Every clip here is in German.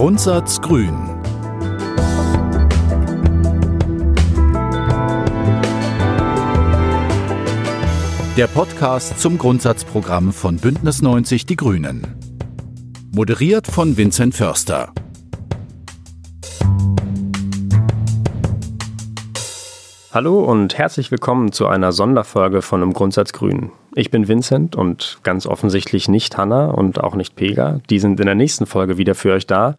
Grundsatz Grün. Der Podcast zum Grundsatzprogramm von Bündnis 90 Die Grünen. Moderiert von Vincent Förster. Hallo und herzlich willkommen zu einer Sonderfolge von Im Grundsatz Grün. Ich bin Vincent und ganz offensichtlich nicht Hanna und auch nicht Pega. Die sind in der nächsten Folge wieder für euch da.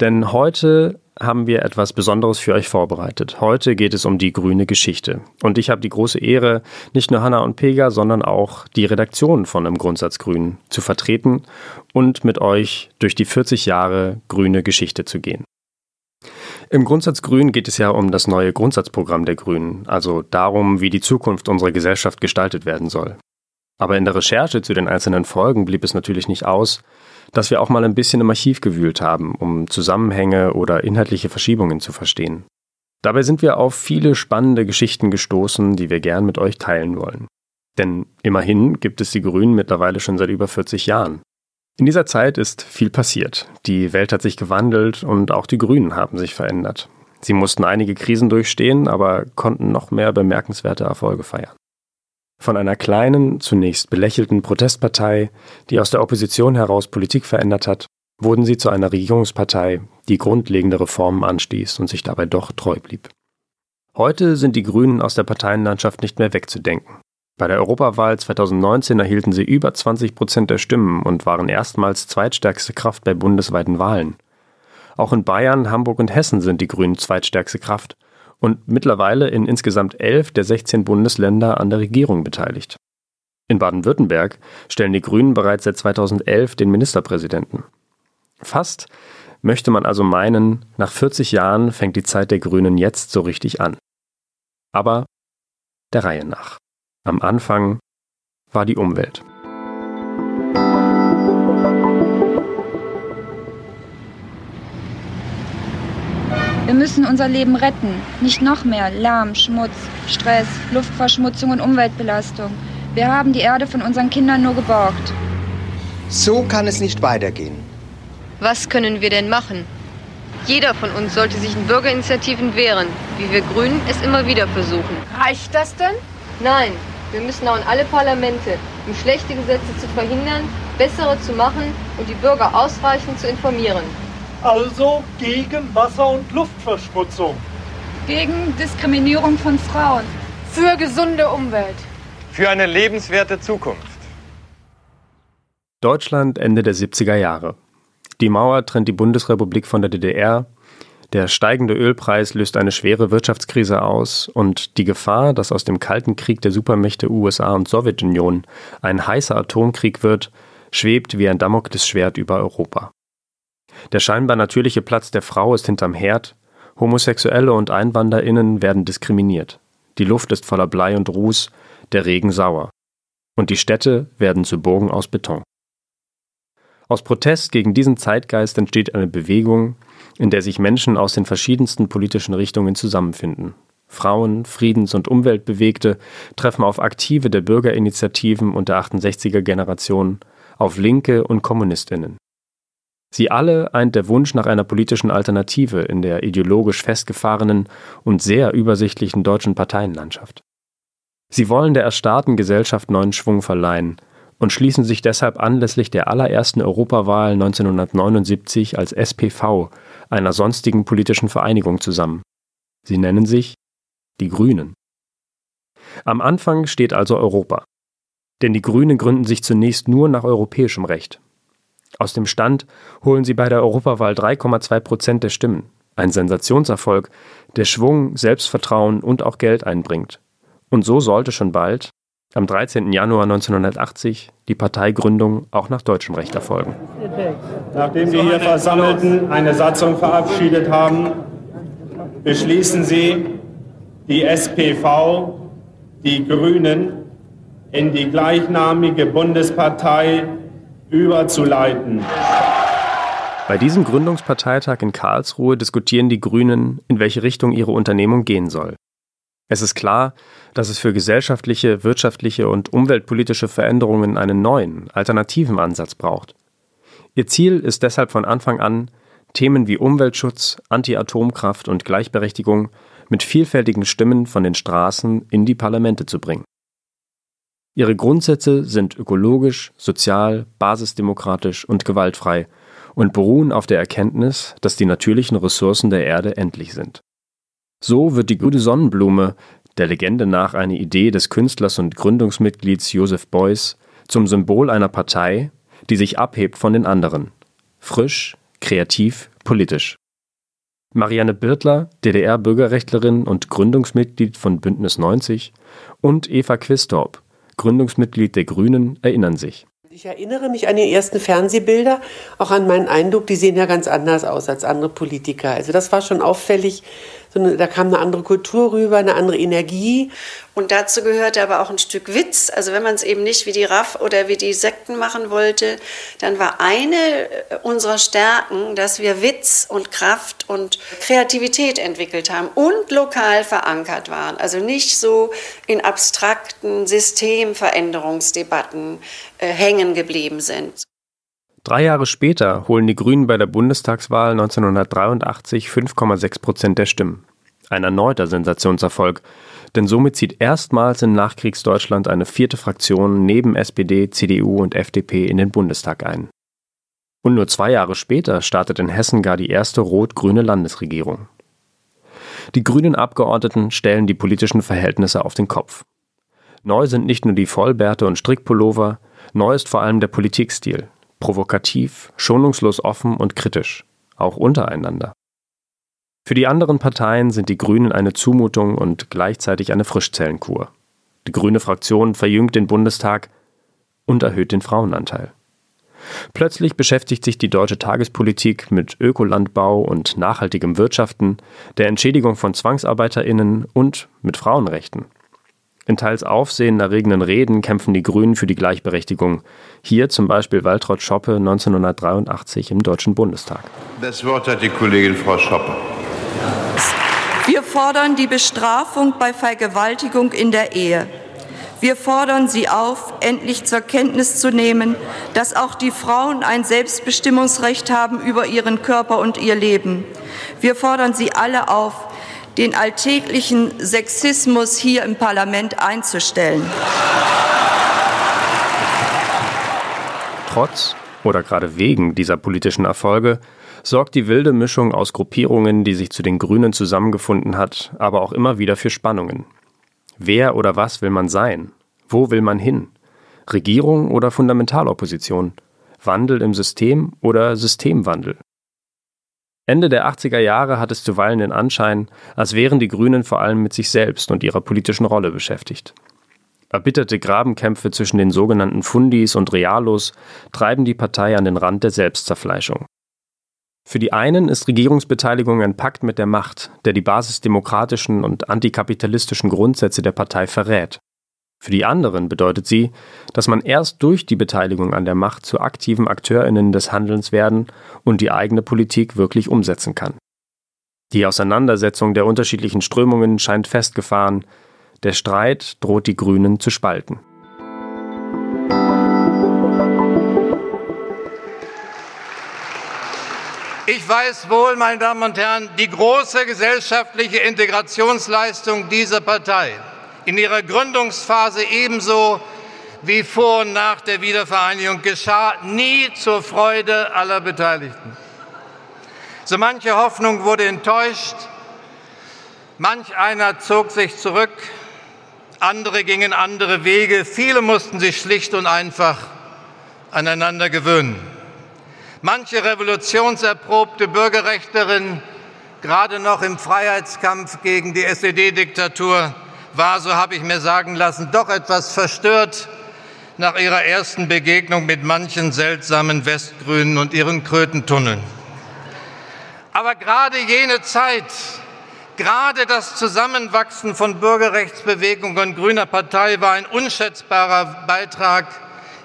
Denn heute haben wir etwas Besonderes für euch vorbereitet. Heute geht es um die grüne Geschichte. Und ich habe die große Ehre, nicht nur Hanna und Pega, sondern auch die Redaktion von Im Grundsatz Grün zu vertreten und mit euch durch die 40 Jahre grüne Geschichte zu gehen. Im Grundsatz Grün geht es ja um das neue Grundsatzprogramm der Grünen, also darum, wie die Zukunft unserer Gesellschaft gestaltet werden soll. Aber in der Recherche zu den einzelnen Folgen blieb es natürlich nicht aus, dass wir auch mal ein bisschen im Archiv gewühlt haben, um Zusammenhänge oder inhaltliche Verschiebungen zu verstehen. Dabei sind wir auf viele spannende Geschichten gestoßen, die wir gern mit euch teilen wollen. Denn immerhin gibt es die Grünen mittlerweile schon seit über 40 Jahren. In dieser Zeit ist viel passiert. Die Welt hat sich gewandelt und auch die Grünen haben sich verändert. Sie mussten einige Krisen durchstehen, aber konnten noch mehr bemerkenswerte Erfolge feiern. Von einer kleinen, zunächst belächelten Protestpartei, die aus der Opposition heraus Politik verändert hat, wurden sie zu einer Regierungspartei, die grundlegende Reformen anstieß und sich dabei doch treu blieb. Heute sind die Grünen aus der Parteienlandschaft nicht mehr wegzudenken. Bei der Europawahl 2019 erhielten sie über 20 Prozent der Stimmen und waren erstmals zweitstärkste Kraft bei bundesweiten Wahlen. Auch in Bayern, Hamburg und Hessen sind die Grünen zweitstärkste Kraft und mittlerweile in insgesamt elf der 16 Bundesländer an der Regierung beteiligt. In Baden-Württemberg stellen die Grünen bereits seit 2011 den Ministerpräsidenten. Fast möchte man also meinen, nach 40 Jahren fängt die Zeit der Grünen jetzt so richtig an. Aber der Reihe nach. Am Anfang war die Umwelt. Wir müssen unser Leben retten, nicht noch mehr Lärm, Schmutz, Stress, Luftverschmutzung und Umweltbelastung. Wir haben die Erde von unseren Kindern nur geborgt. So kann es nicht weitergehen. Was können wir denn machen? Jeder von uns sollte sich in Bürgerinitiativen wehren, wie wir Grünen es immer wieder versuchen. Reicht das denn? Nein, wir müssen auch in alle Parlamente, um schlechte Gesetze zu verhindern, bessere zu machen und die Bürger ausreichend zu informieren also gegen Wasser- und Luftverschmutzung. Gegen Diskriminierung von Frauen. Für gesunde Umwelt. Für eine lebenswerte Zukunft. Deutschland Ende der 70er Jahre. Die Mauer trennt die Bundesrepublik von der DDR. Der steigende Ölpreis löst eine schwere Wirtschaftskrise aus und die Gefahr, dass aus dem Kalten Krieg der Supermächte USA und Sowjetunion ein heißer Atomkrieg wird, schwebt wie ein Damoklesschwert über Europa. Der scheinbar natürliche Platz der Frau ist hinterm Herd, Homosexuelle und EinwanderInnen werden diskriminiert. Die Luft ist voller Blei und Ruß, der Regen sauer. Und die Städte werden zu Burgen aus Beton. Aus Protest gegen diesen Zeitgeist entsteht eine Bewegung, in der sich Menschen aus den verschiedensten politischen Richtungen zusammenfinden. Frauen, Friedens- und Umweltbewegte treffen auf Aktive der Bürgerinitiativen und der 68er Generation, auf Linke und Kommunistinnen. Sie alle eint der Wunsch nach einer politischen Alternative in der ideologisch festgefahrenen und sehr übersichtlichen deutschen Parteienlandschaft. Sie wollen der erstarrten Gesellschaft neuen Schwung verleihen und schließen sich deshalb anlässlich der allerersten Europawahl 1979 als SPV, einer sonstigen politischen Vereinigung, zusammen. Sie nennen sich die Grünen. Am Anfang steht also Europa. Denn die Grünen gründen sich zunächst nur nach europäischem Recht aus dem Stand holen sie bei der Europawahl 3,2 Prozent der Stimmen. Ein Sensationserfolg, der Schwung, Selbstvertrauen und auch Geld einbringt. Und so sollte schon bald, am 13. Januar 1980, die Parteigründung auch nach deutschem Recht erfolgen. Nachdem die hier Versammelten eine Satzung verabschiedet haben, beschließen sie, die SPV, die Grünen, in die gleichnamige Bundespartei überzuleiten. Bei diesem Gründungsparteitag in Karlsruhe diskutieren die Grünen, in welche Richtung ihre Unternehmung gehen soll. Es ist klar, dass es für gesellschaftliche, wirtschaftliche und umweltpolitische Veränderungen einen neuen, alternativen Ansatz braucht. Ihr Ziel ist deshalb von Anfang an, Themen wie Umweltschutz, Anti-Atomkraft und Gleichberechtigung mit vielfältigen Stimmen von den Straßen in die Parlamente zu bringen. Ihre Grundsätze sind ökologisch, sozial, basisdemokratisch und gewaltfrei und beruhen auf der Erkenntnis, dass die natürlichen Ressourcen der Erde endlich sind. So wird die gute Sonnenblume, der Legende nach eine Idee des Künstlers und Gründungsmitglieds Joseph Beuys, zum Symbol einer Partei, die sich abhebt von den anderen. Frisch, kreativ, politisch. Marianne Birtler, DDR-Bürgerrechtlerin und Gründungsmitglied von Bündnis 90, und Eva Quistorp, Gründungsmitglied der Grünen, erinnern sich. Ich erinnere mich an die ersten Fernsehbilder, auch an meinen Eindruck, die sehen ja ganz anders aus als andere Politiker. Also das war schon auffällig, so da kam eine andere Kultur rüber, eine andere Energie. Und dazu gehörte aber auch ein Stück Witz. Also wenn man es eben nicht wie die RAF oder wie die Sekten machen wollte, dann war eine äh, unserer Stärken, dass wir Witz und Kraft und Kreativität entwickelt haben und lokal verankert waren. Also nicht so in abstrakten Systemveränderungsdebatten äh, hängen geblieben sind. Drei Jahre später holen die Grünen bei der Bundestagswahl 1983 5,6 Prozent der Stimmen. Ein erneuter Sensationserfolg, denn somit zieht erstmals in Nachkriegsdeutschland eine vierte Fraktion neben SPD, CDU und FDP in den Bundestag ein. Und nur zwei Jahre später startet in Hessen gar die erste rot-grüne Landesregierung. Die grünen Abgeordneten stellen die politischen Verhältnisse auf den Kopf. Neu sind nicht nur die Vollbärte und Strickpullover, neu ist vor allem der Politikstil, provokativ, schonungslos offen und kritisch, auch untereinander. Für die anderen Parteien sind die Grünen eine Zumutung und gleichzeitig eine Frischzellenkur. Die grüne Fraktion verjüngt den Bundestag und erhöht den Frauenanteil. Plötzlich beschäftigt sich die deutsche Tagespolitik mit Ökolandbau und nachhaltigem Wirtschaften, der Entschädigung von Zwangsarbeiterinnen und mit Frauenrechten. In teils aufsehenerregenden Reden kämpfen die Grünen für die Gleichberechtigung. Hier zum Beispiel Waltraud Schoppe 1983 im Deutschen Bundestag. Das Wort hat die Kollegin Frau Schoppe. Wir fordern die Bestrafung bei Vergewaltigung in der Ehe. Wir fordern Sie auf, endlich zur Kenntnis zu nehmen, dass auch die Frauen ein Selbstbestimmungsrecht haben über ihren Körper und ihr Leben. Wir fordern Sie alle auf, den alltäglichen Sexismus hier im Parlament einzustellen. Trotz oder gerade wegen dieser politischen Erfolge sorgt die wilde Mischung aus Gruppierungen, die sich zu den Grünen zusammengefunden hat, aber auch immer wieder für Spannungen. Wer oder was will man sein? Wo will man hin? Regierung oder Fundamentalopposition? Wandel im System oder Systemwandel? Ende der 80er Jahre hat es zuweilen den Anschein, als wären die Grünen vor allem mit sich selbst und ihrer politischen Rolle beschäftigt. Erbitterte Grabenkämpfe zwischen den sogenannten Fundis und Realos treiben die Partei an den Rand der Selbstzerfleischung. Für die einen ist Regierungsbeteiligung ein Pakt mit der Macht, der die basisdemokratischen und antikapitalistischen Grundsätze der Partei verrät. Für die anderen bedeutet sie, dass man erst durch die Beteiligung an der Macht zu aktiven Akteurinnen des Handelns werden und die eigene Politik wirklich umsetzen kann. Die Auseinandersetzung der unterschiedlichen Strömungen scheint festgefahren, der Streit droht die Grünen zu spalten. Ich weiß wohl, meine Damen und Herren, die große gesellschaftliche Integrationsleistung dieser Partei in ihrer Gründungsphase ebenso wie vor und nach der Wiedervereinigung geschah nie zur Freude aller Beteiligten. So manche Hoffnung wurde enttäuscht, manch einer zog sich zurück, andere gingen andere Wege, viele mussten sich schlicht und einfach aneinander gewöhnen. Manche revolutionserprobte Bürgerrechtlerin, gerade noch im Freiheitskampf gegen die SED-Diktatur, war, so habe ich mir sagen lassen, doch etwas verstört nach ihrer ersten Begegnung mit manchen seltsamen Westgrünen und ihren Krötentunneln. Aber gerade jene Zeit, gerade das Zusammenwachsen von Bürgerrechtsbewegung und grüner Partei war ein unschätzbarer Beitrag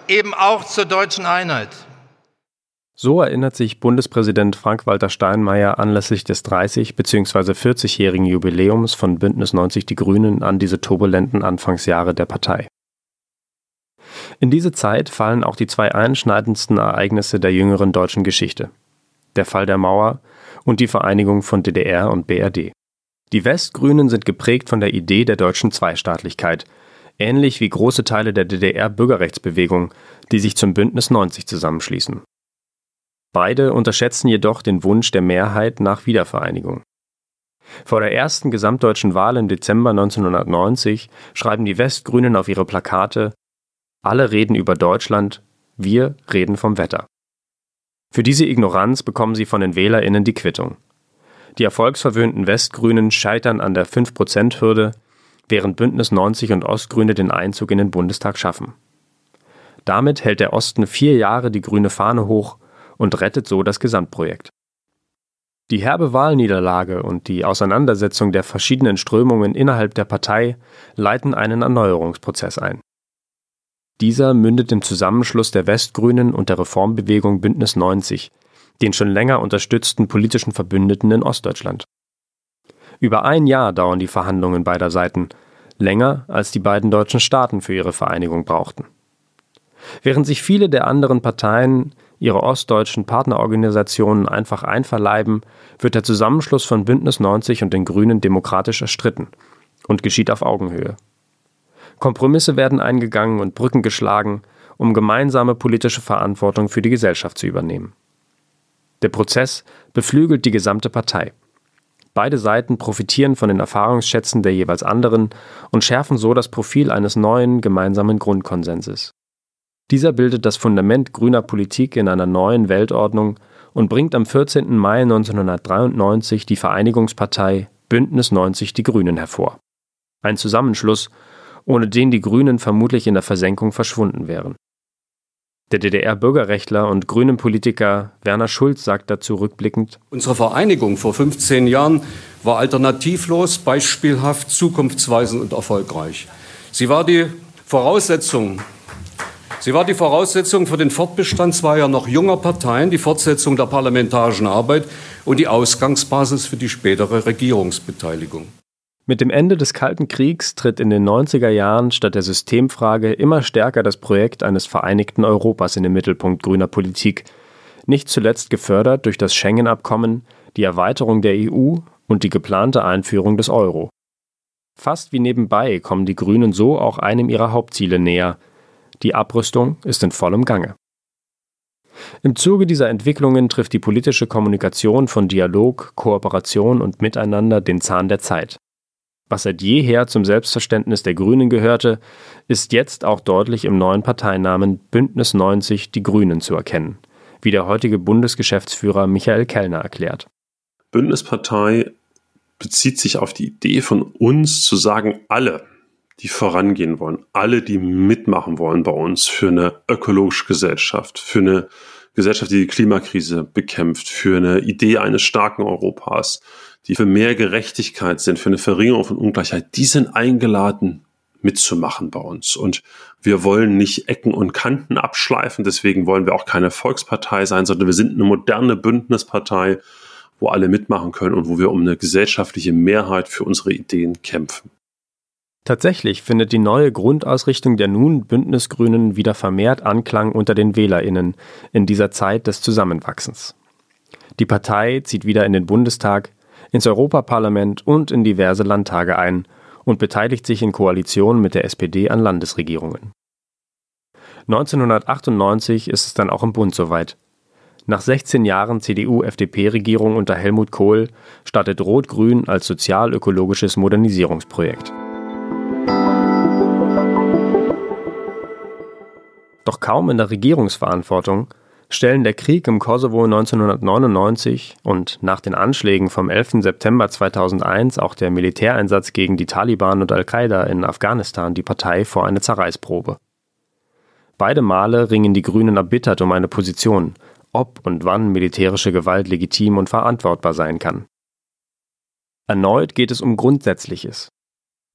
eben auch zur deutschen Einheit. So erinnert sich Bundespräsident Frank-Walter Steinmeier anlässlich des 30- bzw. 40-jährigen Jubiläums von Bündnis 90 Die Grünen an diese turbulenten Anfangsjahre der Partei. In diese Zeit fallen auch die zwei einschneidendsten Ereignisse der jüngeren deutschen Geschichte. der Fall der Mauer und die Vereinigung von DDR und BRD. Die Westgrünen sind geprägt von der Idee der deutschen Zweistaatlichkeit, ähnlich wie große Teile der DDR-Bürgerrechtsbewegung, die sich zum Bündnis 90 zusammenschließen. Beide unterschätzen jedoch den Wunsch der Mehrheit nach Wiedervereinigung. Vor der ersten gesamtdeutschen Wahl im Dezember 1990 schreiben die Westgrünen auf ihre Plakate Alle reden über Deutschland, wir reden vom Wetter. Für diese Ignoranz bekommen sie von den WählerInnen die Quittung. Die erfolgsverwöhnten Westgrünen scheitern an der 5%-Hürde, während Bündnis 90 und Ostgrüne den Einzug in den Bundestag schaffen. Damit hält der Osten vier Jahre die grüne Fahne hoch und rettet so das Gesamtprojekt. Die herbe Wahlniederlage und die Auseinandersetzung der verschiedenen Strömungen innerhalb der Partei leiten einen Erneuerungsprozess ein. Dieser mündet im Zusammenschluss der Westgrünen und der Reformbewegung Bündnis 90, den schon länger unterstützten politischen Verbündeten in Ostdeutschland. Über ein Jahr dauern die Verhandlungen beider Seiten, länger als die beiden deutschen Staaten für ihre Vereinigung brauchten. Während sich viele der anderen Parteien ihre ostdeutschen Partnerorganisationen einfach einverleiben, wird der Zusammenschluss von Bündnis 90 und den Grünen demokratisch erstritten und geschieht auf Augenhöhe. Kompromisse werden eingegangen und Brücken geschlagen, um gemeinsame politische Verantwortung für die Gesellschaft zu übernehmen. Der Prozess beflügelt die gesamte Partei. Beide Seiten profitieren von den Erfahrungsschätzen der jeweils anderen und schärfen so das Profil eines neuen gemeinsamen Grundkonsenses. Dieser bildet das Fundament grüner Politik in einer neuen Weltordnung und bringt am 14. Mai 1993 die Vereinigungspartei Bündnis 90 Die Grünen hervor. Ein Zusammenschluss, ohne den die Grünen vermutlich in der Versenkung verschwunden wären. Der DDR-Bürgerrechtler und Grünen-Politiker Werner Schulz sagt dazu rückblickend: Unsere Vereinigung vor 15 Jahren war alternativlos, beispielhaft, zukunftsweisend und erfolgreich. Sie war die Voraussetzung Sie war die Voraussetzung für den Fortbestand zweier noch junger Parteien, die Fortsetzung der parlamentarischen Arbeit und die Ausgangsbasis für die spätere Regierungsbeteiligung. Mit dem Ende des Kalten Kriegs tritt in den 90er Jahren statt der Systemfrage immer stärker das Projekt eines vereinigten Europas in den Mittelpunkt grüner Politik, nicht zuletzt gefördert durch das Schengen-Abkommen, die Erweiterung der EU und die geplante Einführung des Euro. Fast wie nebenbei kommen die Grünen so auch einem ihrer Hauptziele näher. Die Abrüstung ist in vollem Gange. Im Zuge dieser Entwicklungen trifft die politische Kommunikation von Dialog, Kooperation und Miteinander den Zahn der Zeit. Was seit jeher zum Selbstverständnis der Grünen gehörte, ist jetzt auch deutlich im neuen Parteinamen Bündnis 90 Die Grünen zu erkennen, wie der heutige Bundesgeschäftsführer Michael Kellner erklärt. Bündnispartei bezieht sich auf die Idee von uns zu sagen, alle, die vorangehen wollen, alle, die mitmachen wollen bei uns für eine ökologische Gesellschaft, für eine Gesellschaft, die die Klimakrise bekämpft, für eine Idee eines starken Europas, die für mehr Gerechtigkeit sind, für eine Verringerung von Ungleichheit, die sind eingeladen, mitzumachen bei uns. Und wir wollen nicht Ecken und Kanten abschleifen, deswegen wollen wir auch keine Volkspartei sein, sondern wir sind eine moderne Bündnispartei, wo alle mitmachen können und wo wir um eine gesellschaftliche Mehrheit für unsere Ideen kämpfen. Tatsächlich findet die neue Grundausrichtung der nun Bündnisgrünen wieder vermehrt Anklang unter den Wählerinnen in dieser Zeit des Zusammenwachsens. Die Partei zieht wieder in den Bundestag, ins Europaparlament und in diverse Landtage ein und beteiligt sich in Koalitionen mit der SPD an Landesregierungen. 1998 ist es dann auch im Bund soweit. Nach 16 Jahren CDU-FDP-Regierung unter Helmut Kohl startet Rot-Grün als sozial-ökologisches Modernisierungsprojekt. Doch kaum in der Regierungsverantwortung stellen der Krieg im Kosovo 1999 und nach den Anschlägen vom 11. September 2001 auch der Militäreinsatz gegen die Taliban und Al-Qaida in Afghanistan die Partei vor eine Zerreißprobe. Beide Male ringen die Grünen erbittert um eine Position, ob und wann militärische Gewalt legitim und verantwortbar sein kann. Erneut geht es um Grundsätzliches.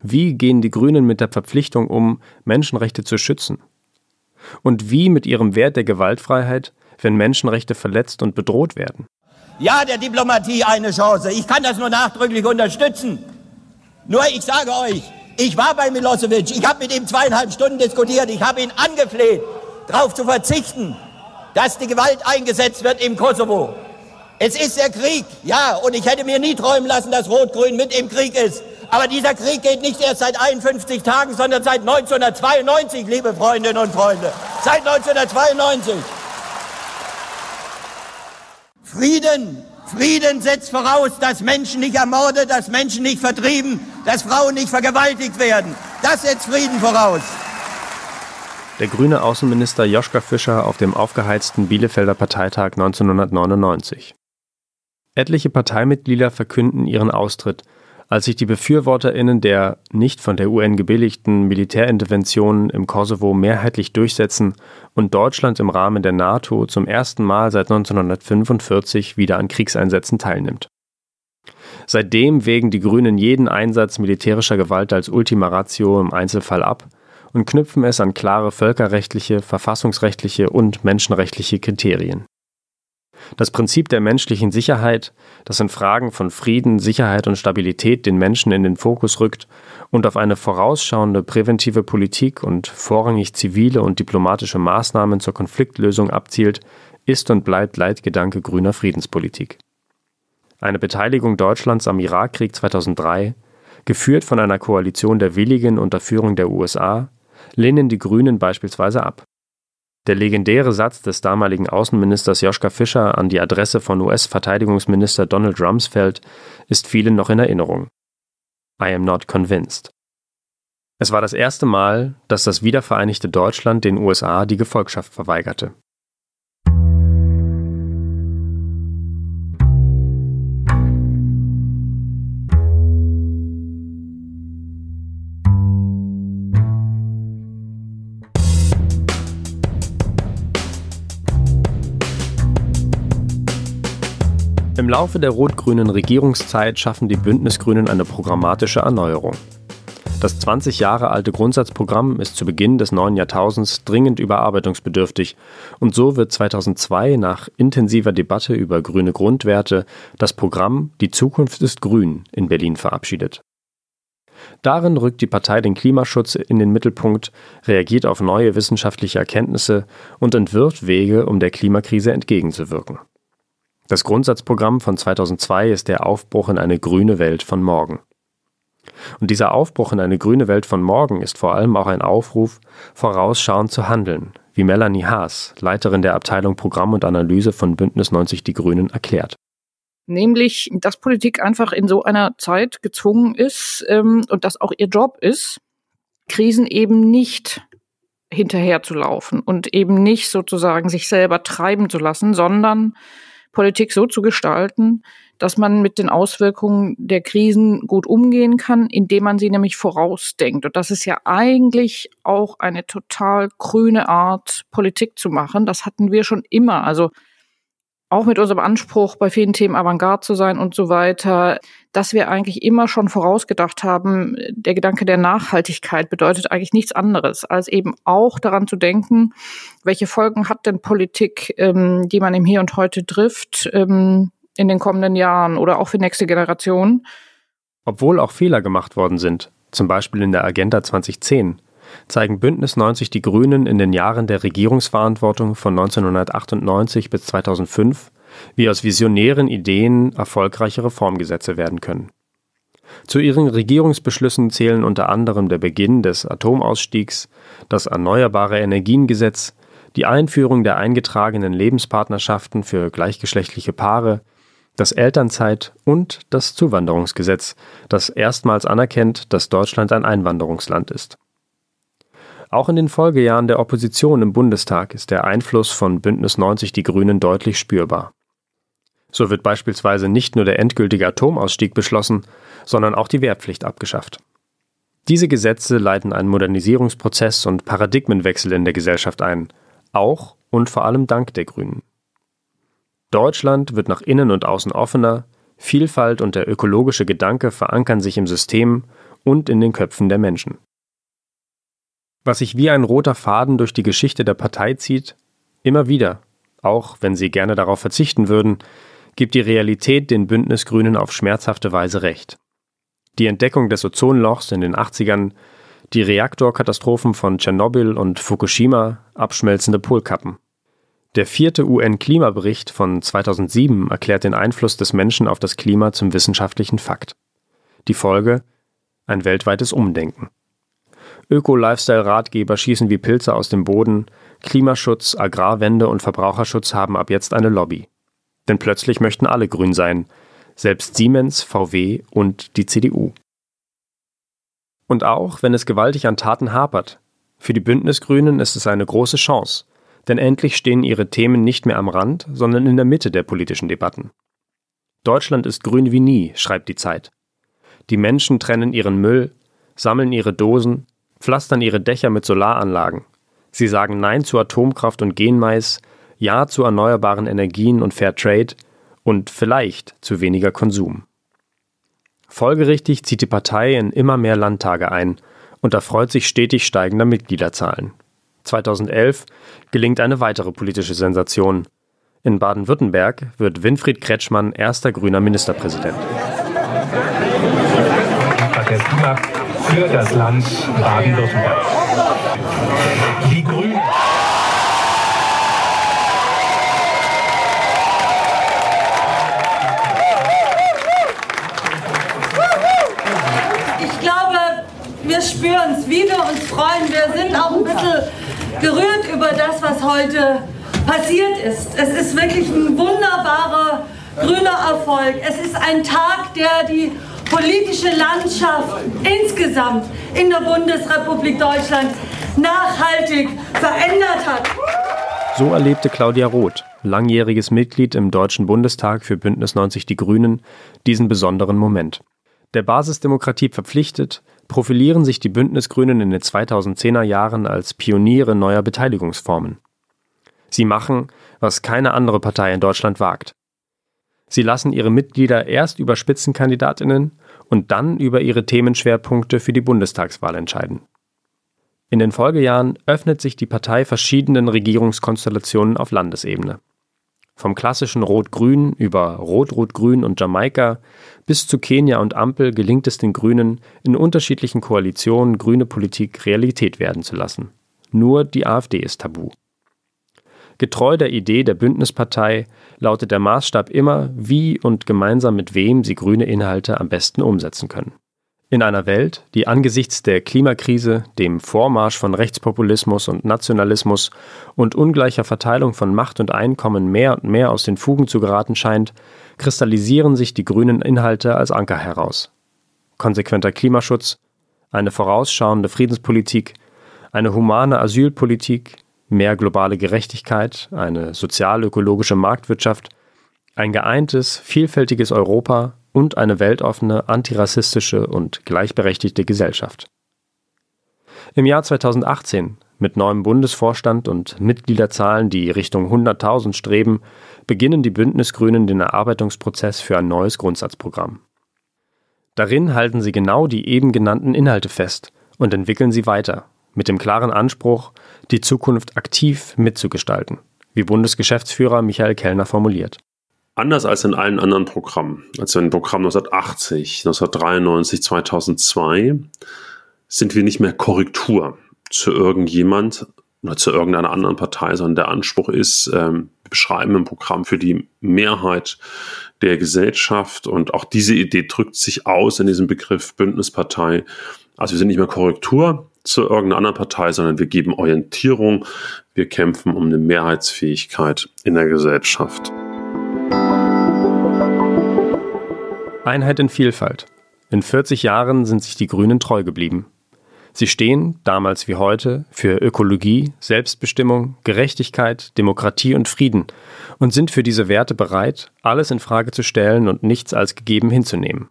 Wie gehen die Grünen mit der Verpflichtung um, Menschenrechte zu schützen? Und wie mit ihrem Wert der Gewaltfreiheit, wenn Menschenrechte verletzt und bedroht werden. Ja, der Diplomatie eine Chance. Ich kann das nur nachdrücklich unterstützen. Nur ich sage euch, ich war bei Milosevic, ich habe mit ihm zweieinhalb Stunden diskutiert, ich habe ihn angefleht, darauf zu verzichten, dass die Gewalt eingesetzt wird im Kosovo. Es ist der Krieg, ja, und ich hätte mir nie träumen lassen, dass Rot-Grün mit im Krieg ist. Aber dieser Krieg geht nicht erst seit 51 Tagen, sondern seit 1992, liebe Freundinnen und Freunde. Seit 1992. Frieden, Frieden setzt voraus, dass Menschen nicht ermordet, dass Menschen nicht vertrieben, dass Frauen nicht vergewaltigt werden. Das setzt Frieden voraus. Der grüne Außenminister Joschka Fischer auf dem aufgeheizten Bielefelder Parteitag 1999. Etliche Parteimitglieder verkünden ihren Austritt, als sich die BefürworterInnen der nicht von der UN gebilligten Militärinterventionen im Kosovo mehrheitlich durchsetzen und Deutschland im Rahmen der NATO zum ersten Mal seit 1945 wieder an Kriegseinsätzen teilnimmt. Seitdem wägen die Grünen jeden Einsatz militärischer Gewalt als Ultima Ratio im Einzelfall ab und knüpfen es an klare völkerrechtliche, verfassungsrechtliche und menschenrechtliche Kriterien. Das Prinzip der menschlichen Sicherheit, das in Fragen von Frieden, Sicherheit und Stabilität den Menschen in den Fokus rückt und auf eine vorausschauende präventive Politik und vorrangig zivile und diplomatische Maßnahmen zur Konfliktlösung abzielt, ist und bleibt Leitgedanke grüner Friedenspolitik. Eine Beteiligung Deutschlands am Irakkrieg 2003, geführt von einer Koalition der Willigen unter Führung der USA, lehnen die Grünen beispielsweise ab. Der legendäre Satz des damaligen Außenministers Joschka Fischer an die Adresse von US-Verteidigungsminister Donald Rumsfeld ist vielen noch in Erinnerung. I am not convinced. Es war das erste Mal, dass das wiedervereinigte Deutschland den USA die Gefolgschaft verweigerte. Im Laufe der rot-grünen Regierungszeit schaffen die Bündnisgrünen eine programmatische Erneuerung. Das 20 Jahre alte Grundsatzprogramm ist zu Beginn des neuen Jahrtausends dringend überarbeitungsbedürftig und so wird 2002 nach intensiver Debatte über grüne Grundwerte das Programm Die Zukunft ist grün in Berlin verabschiedet. Darin rückt die Partei den Klimaschutz in den Mittelpunkt, reagiert auf neue wissenschaftliche Erkenntnisse und entwirft Wege, um der Klimakrise entgegenzuwirken. Das Grundsatzprogramm von 2002 ist der Aufbruch in eine grüne Welt von morgen. Und dieser Aufbruch in eine grüne Welt von morgen ist vor allem auch ein Aufruf, vorausschauend zu handeln, wie Melanie Haas, Leiterin der Abteilung Programm und Analyse von Bündnis 90 Die Grünen, erklärt. Nämlich, dass Politik einfach in so einer Zeit gezwungen ist ähm, und dass auch ihr Job ist, Krisen eben nicht hinterherzulaufen und eben nicht sozusagen sich selber treiben zu lassen, sondern Politik so zu gestalten, dass man mit den Auswirkungen der Krisen gut umgehen kann, indem man sie nämlich vorausdenkt. Und das ist ja eigentlich auch eine total grüne Art, Politik zu machen. Das hatten wir schon immer. Also auch mit unserem Anspruch, bei vielen Themen Avantgarde zu sein und so weiter, dass wir eigentlich immer schon vorausgedacht haben, der Gedanke der Nachhaltigkeit bedeutet eigentlich nichts anderes, als eben auch daran zu denken, welche Folgen hat denn Politik, ähm, die man im Hier und Heute trifft, ähm, in den kommenden Jahren oder auch für nächste Generationen. Obwohl auch Fehler gemacht worden sind, zum Beispiel in der Agenda 2010, zeigen Bündnis 90 Die Grünen in den Jahren der Regierungsverantwortung von 1998 bis 2005, wie aus visionären Ideen erfolgreiche Reformgesetze werden können. Zu ihren Regierungsbeschlüssen zählen unter anderem der Beginn des Atomausstiegs, das Erneuerbare Energiengesetz, die Einführung der eingetragenen Lebenspartnerschaften für gleichgeschlechtliche Paare, das Elternzeit und das Zuwanderungsgesetz, das erstmals anerkennt, dass Deutschland ein Einwanderungsland ist. Auch in den Folgejahren der Opposition im Bundestag ist der Einfluss von Bündnis 90 Die Grünen deutlich spürbar. So wird beispielsweise nicht nur der endgültige Atomausstieg beschlossen, sondern auch die Wehrpflicht abgeschafft. Diese Gesetze leiten einen Modernisierungsprozess und Paradigmenwechsel in der Gesellschaft ein, auch und vor allem dank der Grünen. Deutschland wird nach innen und außen offener, Vielfalt und der ökologische Gedanke verankern sich im System und in den Köpfen der Menschen. Was sich wie ein roter Faden durch die Geschichte der Partei zieht, immer wieder, auch wenn sie gerne darauf verzichten würden, gibt die Realität den Bündnisgrünen auf schmerzhafte Weise recht. Die Entdeckung des Ozonlochs in den 80ern, die Reaktorkatastrophen von Tschernobyl und Fukushima, abschmelzende Polkappen. Der vierte UN-Klimabericht von 2007 erklärt den Einfluss des Menschen auf das Klima zum wissenschaftlichen Fakt. Die Folge? Ein weltweites Umdenken. Öko-Lifestyle-Ratgeber schießen wie Pilze aus dem Boden, Klimaschutz, Agrarwende und Verbraucherschutz haben ab jetzt eine Lobby. Denn plötzlich möchten alle grün sein, selbst Siemens, VW und die CDU. Und auch wenn es gewaltig an Taten hapert, für die Bündnisgrünen ist es eine große Chance, denn endlich stehen ihre Themen nicht mehr am Rand, sondern in der Mitte der politischen Debatten. Deutschland ist grün wie nie, schreibt die Zeit. Die Menschen trennen ihren Müll, sammeln ihre Dosen, pflastern ihre Dächer mit Solaranlagen. Sie sagen Nein zu Atomkraft und Genmais, Ja zu erneuerbaren Energien und Fair Trade und vielleicht zu weniger Konsum. Folgerichtig zieht die Partei in immer mehr Landtage ein und erfreut sich stetig steigender Mitgliederzahlen. 2011 gelingt eine weitere politische Sensation. In Baden-Württemberg wird Winfried Kretschmann erster grüner Ministerpräsident. Für das Land Baden-Württemberg. Die Grünen. Ich glaube, wir spüren es, wie wir uns freuen. Wir sind auch ein bisschen gerührt über das, was heute passiert ist. Es ist wirklich ein wunderbarer grüner Erfolg. Es ist ein Tag, der die politische Landschaft insgesamt in der Bundesrepublik Deutschland nachhaltig verändert hat. So erlebte Claudia Roth, langjähriges Mitglied im Deutschen Bundestag für Bündnis 90 Die Grünen, diesen besonderen Moment. Der Basisdemokratie verpflichtet, profilieren sich die Bündnisgrünen in den 2010er Jahren als Pioniere neuer Beteiligungsformen. Sie machen, was keine andere Partei in Deutschland wagt. Sie lassen ihre Mitglieder erst über Spitzenkandidatinnen und dann über ihre Themenschwerpunkte für die Bundestagswahl entscheiden. In den Folgejahren öffnet sich die Partei verschiedenen Regierungskonstellationen auf Landesebene. Vom klassischen Rot-Grün über Rot-Rot-Grün und Jamaika bis zu Kenia und Ampel gelingt es den Grünen, in unterschiedlichen Koalitionen grüne Politik Realität werden zu lassen. Nur die AfD ist tabu. Getreu der Idee der Bündnispartei lautet der Maßstab immer, wie und gemeinsam mit wem sie grüne Inhalte am besten umsetzen können. In einer Welt, die angesichts der Klimakrise, dem Vormarsch von Rechtspopulismus und Nationalismus und ungleicher Verteilung von Macht und Einkommen mehr und mehr aus den Fugen zu geraten scheint, kristallisieren sich die grünen Inhalte als Anker heraus. Konsequenter Klimaschutz, eine vorausschauende Friedenspolitik, eine humane Asylpolitik, mehr globale Gerechtigkeit, eine sozial-ökologische Marktwirtschaft, ein geeintes, vielfältiges Europa und eine weltoffene, antirassistische und gleichberechtigte Gesellschaft. Im Jahr 2018, mit neuem Bundesvorstand und Mitgliederzahlen, die Richtung 100.000 streben, beginnen die Bündnisgrünen den Erarbeitungsprozess für ein neues Grundsatzprogramm. Darin halten sie genau die eben genannten Inhalte fest und entwickeln sie weiter, mit dem klaren Anspruch, die Zukunft aktiv mitzugestalten, wie Bundesgeschäftsführer Michael Kellner formuliert. Anders als in allen anderen Programmen, also in Programm 1980, 1993, 2002, sind wir nicht mehr Korrektur zu irgendjemand oder zu irgendeiner anderen Partei, sondern der Anspruch ist, ähm, wir beschreiben ein Programm für die Mehrheit der Gesellschaft und auch diese Idee drückt sich aus in diesem Begriff Bündnispartei. Also wir sind nicht mehr Korrektur, zu irgendeiner anderen Partei, sondern wir geben Orientierung. Wir kämpfen um eine Mehrheitsfähigkeit in der Gesellschaft. Einheit in Vielfalt. In 40 Jahren sind sich die Grünen treu geblieben. Sie stehen, damals wie heute, für Ökologie, Selbstbestimmung, Gerechtigkeit, Demokratie und Frieden und sind für diese Werte bereit, alles in Frage zu stellen und nichts als gegeben hinzunehmen.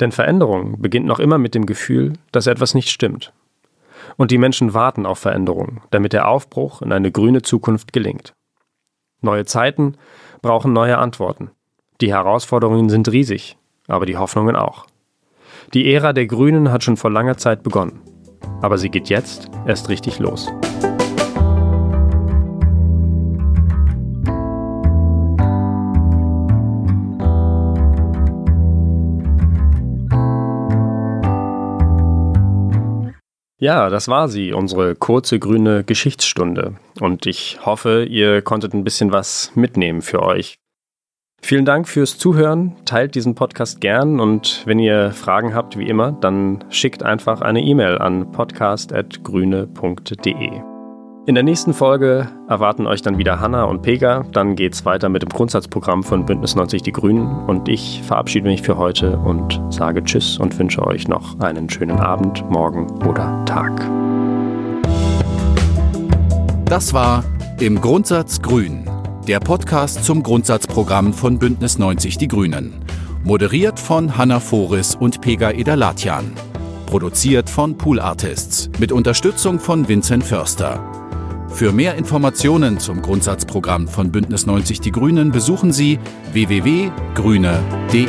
Denn Veränderung beginnt noch immer mit dem Gefühl, dass etwas nicht stimmt und die Menschen warten auf Veränderungen, damit der Aufbruch in eine grüne Zukunft gelingt. Neue Zeiten brauchen neue Antworten. Die Herausforderungen sind riesig, aber die Hoffnungen auch. Die Ära der Grünen hat schon vor langer Zeit begonnen, aber sie geht jetzt erst richtig los. Ja, das war sie, unsere kurze grüne Geschichtsstunde. Und ich hoffe, ihr konntet ein bisschen was mitnehmen für euch. Vielen Dank fürs Zuhören. Teilt diesen Podcast gern und wenn ihr Fragen habt, wie immer, dann schickt einfach eine E-Mail an podcast.grüne.de. In der nächsten Folge erwarten euch dann wieder Hanna und Pega. Dann geht's weiter mit dem Grundsatzprogramm von Bündnis 90 Die Grünen. Und ich verabschiede mich für heute und sage Tschüss und wünsche euch noch einen schönen Abend, Morgen oder Tag. Das war Im Grundsatz Grün, der Podcast zum Grundsatzprogramm von Bündnis 90 Die Grünen. Moderiert von Hanna Foris und Pega Edalatian. Produziert von Pool Artists mit Unterstützung von Vincent Förster. Für mehr Informationen zum Grundsatzprogramm von Bündnis 90 Die Grünen besuchen Sie www.grüne.de.